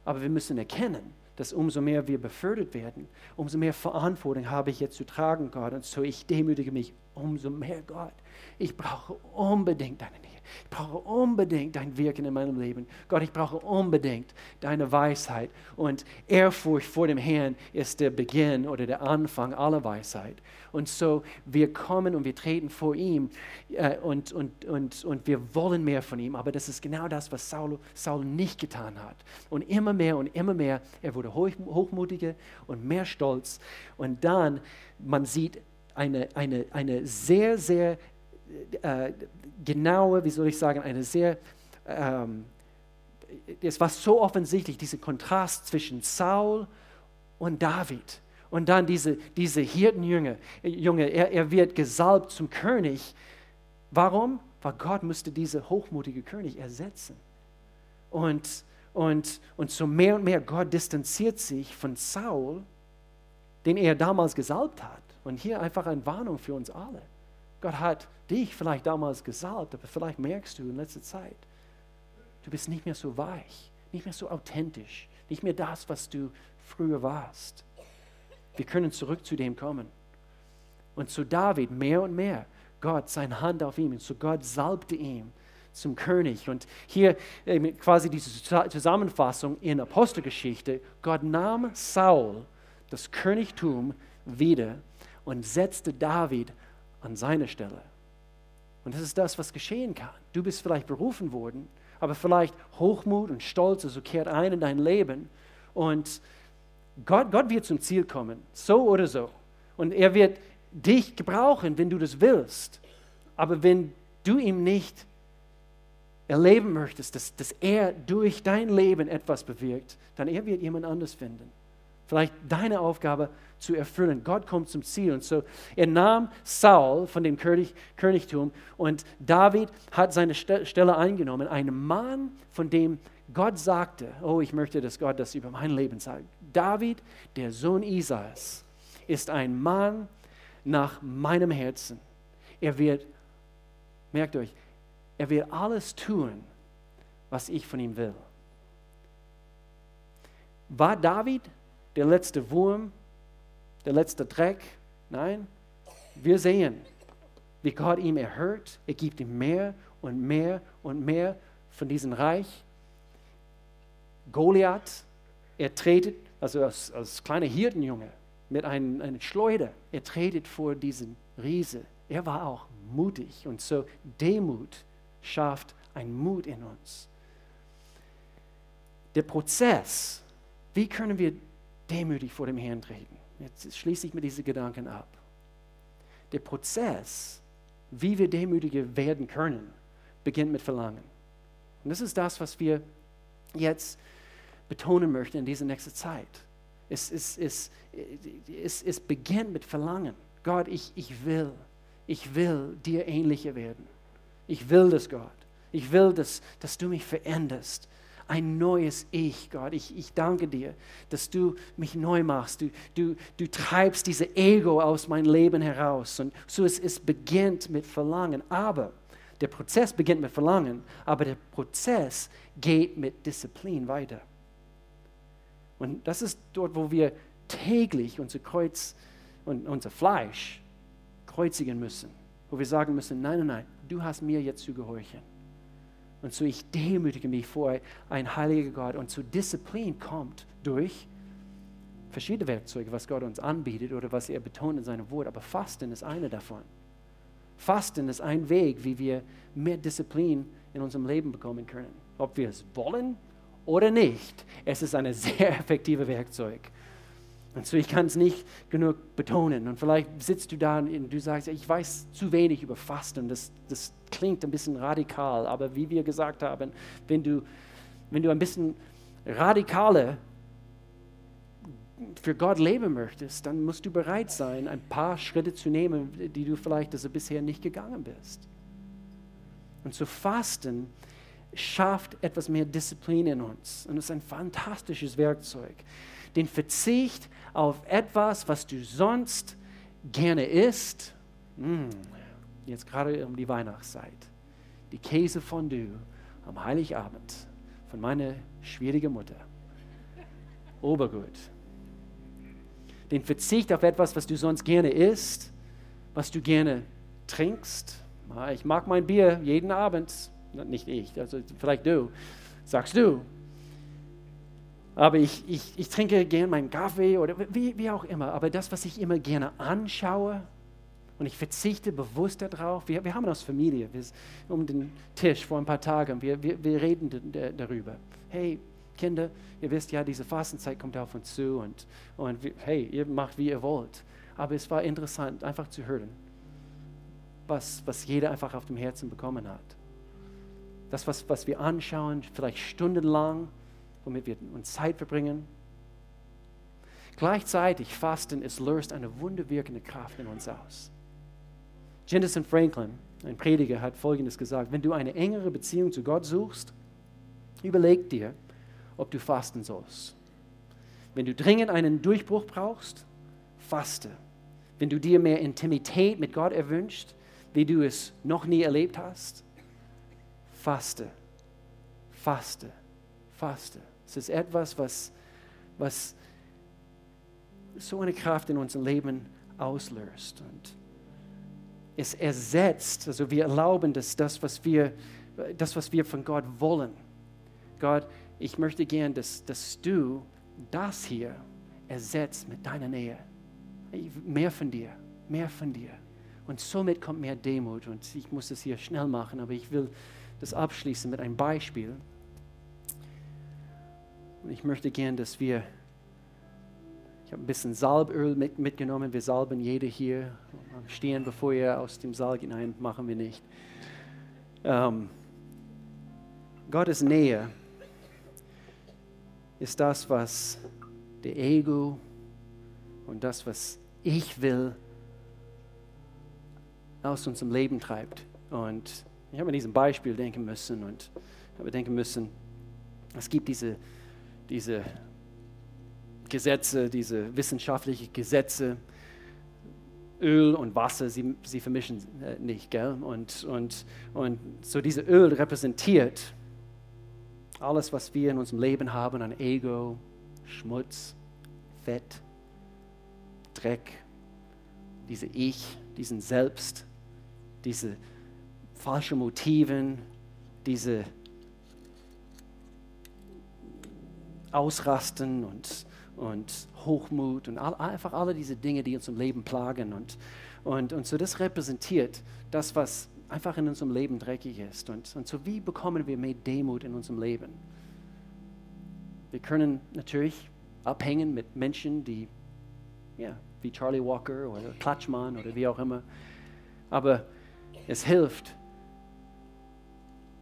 Aber wir müssen erkennen, dass umso mehr wir befördert werden, umso mehr Verantwortung habe ich jetzt zu tragen, Gott. Und so ich demütige mich umso mehr, Gott. Ich brauche unbedingt deine Nähe. Ich brauche unbedingt dein Wirken in meinem Leben. Gott, ich brauche unbedingt deine Weisheit. Und Ehrfurcht vor dem Herrn ist der Beginn oder der Anfang aller Weisheit. Und so wir kommen und wir treten vor ihm äh, und, und, und, und wir wollen mehr von ihm. Aber das ist genau das, was Saul, Saul nicht getan hat. Und immer mehr und immer mehr, er wurde hoch, hochmutiger und mehr stolz. Und dann, man sieht eine, eine, eine sehr, sehr äh, genaue, wie soll ich sagen, eine sehr, ähm, es war so offensichtlich, dieser Kontrast zwischen Saul und David. Und dann diese, diese Hirtenjunge, Junge, er, er wird gesalbt zum König. Warum? Weil Gott musste diese hochmutige König ersetzen. Und, und, und so mehr und mehr Gott distanziert sich von Saul, den er damals gesalbt hat. Und hier einfach eine Warnung für uns alle. Gott hat dich vielleicht damals gesalbt, aber vielleicht merkst du in letzter Zeit, du bist nicht mehr so weich, nicht mehr so authentisch, nicht mehr das, was du früher warst. Wir können zurück zu dem kommen. Und zu David mehr und mehr, Gott, seine Hand auf ihm, und so Gott salbte ihn zum König. Und hier quasi diese Zusammenfassung in Apostelgeschichte, Gott nahm Saul das Königtum wieder und setzte David an seine Stelle. Und das ist das, was geschehen kann. Du bist vielleicht berufen worden, aber vielleicht Hochmut und Stolz, also kehrt ein in dein Leben. Und Gott, Gott wird zum Ziel kommen, so oder so. Und er wird dich gebrauchen, wenn du das willst. Aber wenn du ihm nicht erleben möchtest, dass, dass er durch dein Leben etwas bewirkt, dann er wird jemand anders finden. Vielleicht deine Aufgabe zu erfüllen. Gott kommt zum Ziel. Und so, er nahm Saul von dem König, Königtum und David hat seine Stelle eingenommen. Ein Mann, von dem Gott sagte, oh, ich möchte, dass Gott das über mein Leben sagt. David, der Sohn Isais, ist ein Mann nach meinem Herzen. Er wird, merkt euch, er wird alles tun, was ich von ihm will. War David der letzte Wurm, der letzte Dreck? Nein, wir sehen, wie Gott ihm erhört. Er gibt ihm mehr und mehr und mehr von diesem Reich. Goliath, er tretet, also als, als kleiner Hirtenjunge mit einem, einer Schleuder, er tretet vor diesen Riese. Er war auch mutig und so Demut schafft einen Mut in uns. Der Prozess, wie können wir demütig vor dem Herrn treten? Jetzt schließe ich mir diese Gedanken ab. Der Prozess, wie wir demütiger werden können, beginnt mit Verlangen. Und das ist das, was wir jetzt betonen möchten in dieser nächsten Zeit. Es, es, es, es, es beginnt mit Verlangen. Gott, ich, ich will, ich will dir ähnlicher werden. Ich will das, Gott. Ich will, dass, dass du mich veränderst. Ein neues Ich, Gott. Ich, ich danke dir, dass du mich neu machst. Du, du, du treibst diese Ego aus meinem Leben heraus. Und so es, es beginnt mit Verlangen. Aber der Prozess beginnt mit Verlangen, aber der Prozess geht mit Disziplin weiter. Und das ist dort, wo wir täglich unser Kreuz und unser Fleisch kreuzigen müssen. Wo wir sagen müssen, nein, nein, nein, du hast mir jetzt zu gehorchen. Und so ich demütige mich vor ein heiliger Gott. Und zu Disziplin kommt durch verschiedene Werkzeuge, was Gott uns anbietet oder was er betont in seinem Wort. Aber Fasten ist eine davon. Fasten ist ein Weg, wie wir mehr Disziplin in unserem Leben bekommen können. Ob wir es wollen oder nicht, es ist ein sehr effektives Werkzeug. Und so, ich kann es nicht genug betonen. Und vielleicht sitzt du da und du sagst, ich weiß zu wenig über Fasten. Das, das klingt ein bisschen radikal, aber wie wir gesagt haben, wenn du, wenn du ein bisschen radikaler für Gott leben möchtest, dann musst du bereit sein, ein paar Schritte zu nehmen, die du vielleicht also bisher nicht gegangen bist. Und zu fasten schafft etwas mehr Disziplin in uns. Und es ist ein fantastisches Werkzeug. Den Verzicht auf etwas, was du sonst gerne isst, mm, jetzt gerade um die Weihnachtszeit, die Käsefondue am Heiligabend von meiner schwierigen Mutter. Obergut. Den Verzicht auf etwas, was du sonst gerne isst, was du gerne trinkst. Ich mag mein Bier jeden Abend nicht ich, also vielleicht du, sagst du. Aber ich, ich, ich trinke gerne meinen Kaffee oder wie, wie auch immer. Aber das, was ich immer gerne anschaue, und ich verzichte bewusst darauf. Wir, wir haben als Familie wir, um den Tisch vor ein paar Tagen, wir, wir, wir reden darüber. Hey, Kinder, ihr wisst ja, diese Fastenzeit kommt auf uns zu und, und hey, ihr macht, wie ihr wollt. Aber es war interessant, einfach zu hören, was, was jeder einfach auf dem Herzen bekommen hat. Das, was, was wir anschauen, vielleicht stundenlang, womit wir uns Zeit verbringen. Gleichzeitig Fasten, es löst eine wunderwirkende Kraft in uns aus. Jennison Franklin, ein Prediger, hat Folgendes gesagt, wenn du eine engere Beziehung zu Gott suchst, überleg dir, ob du fasten sollst. Wenn du dringend einen Durchbruch brauchst, faste. Wenn du dir mehr Intimität mit Gott erwünscht, wie du es noch nie erlebt hast, faste, faste, faste. Es ist etwas, was, was so eine Kraft in unserem Leben auslöst. Und es ersetzt, also wir erlauben, dass das, was wir, das, was wir von Gott wollen, Gott, ich möchte gern, dass, dass du das hier ersetzt mit deiner Nähe. Mehr von dir, mehr von dir. Und somit kommt mehr Demut. Und ich muss das hier schnell machen, aber ich will das abschließen mit einem Beispiel. Und ich möchte gern, dass wir, ich habe ein bisschen Salböl mit, mitgenommen. Wir salben jede hier. Stehen, bevor ihr aus dem Saal hinein, machen wir nicht. Ähm, Gottes Nähe ist das, was der Ego und das, was ich will, aus unserem Leben treibt. Und ich habe an diesem Beispiel denken müssen und habe denken müssen, es gibt diese, diese Gesetze, diese wissenschaftlichen Gesetze, Öl und Wasser, sie, sie vermischen äh, nicht, gell? Und, und, und so diese Öl repräsentiert alles, was wir in unserem Leben haben an Ego, Schmutz, Fett, Dreck, diese Ich, diesen Selbst, diese falschen Motiven, diese Ausrasten und, und Hochmut und all, einfach alle diese Dinge, die uns im Leben plagen. Und, und, und so das repräsentiert das, was einfach in unserem Leben dreckig ist. Und, und so wie bekommen wir mehr Demut in unserem Leben? Wir können natürlich abhängen mit Menschen, die, ja, wie Charlie Walker oder Klatschmann oder wie auch immer. Aber es hilft,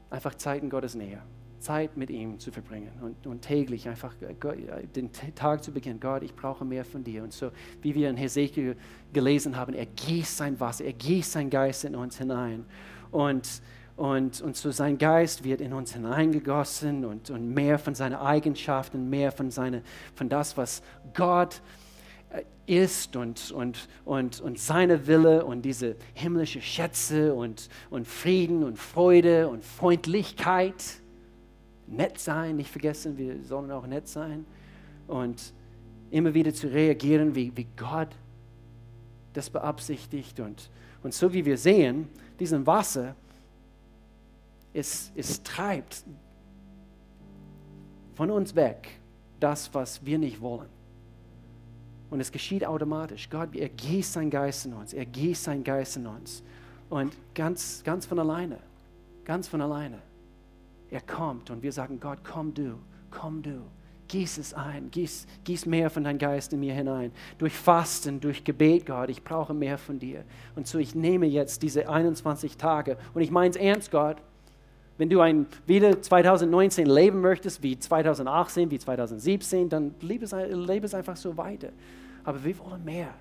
einfach Zeit in Gottes Nähe, Zeit mit ihm zu verbringen und, und täglich einfach den Tag zu beginnen. Gott, ich brauche mehr von dir. Und so, wie wir in Hesekiel gelesen haben, er gießt sein Wasser, er gießt sein Geist in uns hinein. Und, und, und so sein Geist wird in uns hineingegossen und, und mehr von seinen Eigenschaften, mehr von, seine, von das, was Gott äh, ist und, und, und, und seine Wille und diese himmlische Schätze und, und Frieden und Freude und Freundlichkeit. Nett sein, nicht vergessen, wir sollen auch nett sein. Und immer wieder zu reagieren, wie, wie Gott das beabsichtigt. Und, und so wie wir sehen, diesem Wasser, es, es treibt von uns weg das, was wir nicht wollen. Und es geschieht automatisch. Gott, er gießt seinen Geist in uns. Er gießt seinen Geist in uns. Und ganz, ganz von alleine, ganz von alleine. Er kommt und wir sagen, Gott, komm du, komm du. Gieß es ein, gieß, gieß mehr von deinem Geist in mir hinein. Durch Fasten, durch Gebet, Gott, ich brauche mehr von dir. Und so, ich nehme jetzt diese 21 Tage und ich meine es ernst, Gott. Wenn du ein, wieder 2019 leben möchtest, wie 2018, wie 2017, dann lebe es, lebe es einfach so weiter. Aber wir wollen mehr.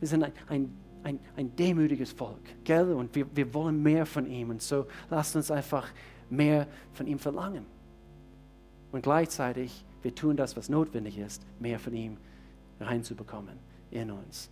Wir sind ein, ein, ein, ein demütiges Volk, gell? Und wir, wir wollen mehr von ihm. Und so lasst uns einfach mehr von ihm verlangen. Und gleichzeitig, wir tun das, was notwendig ist, mehr von ihm reinzubekommen in uns.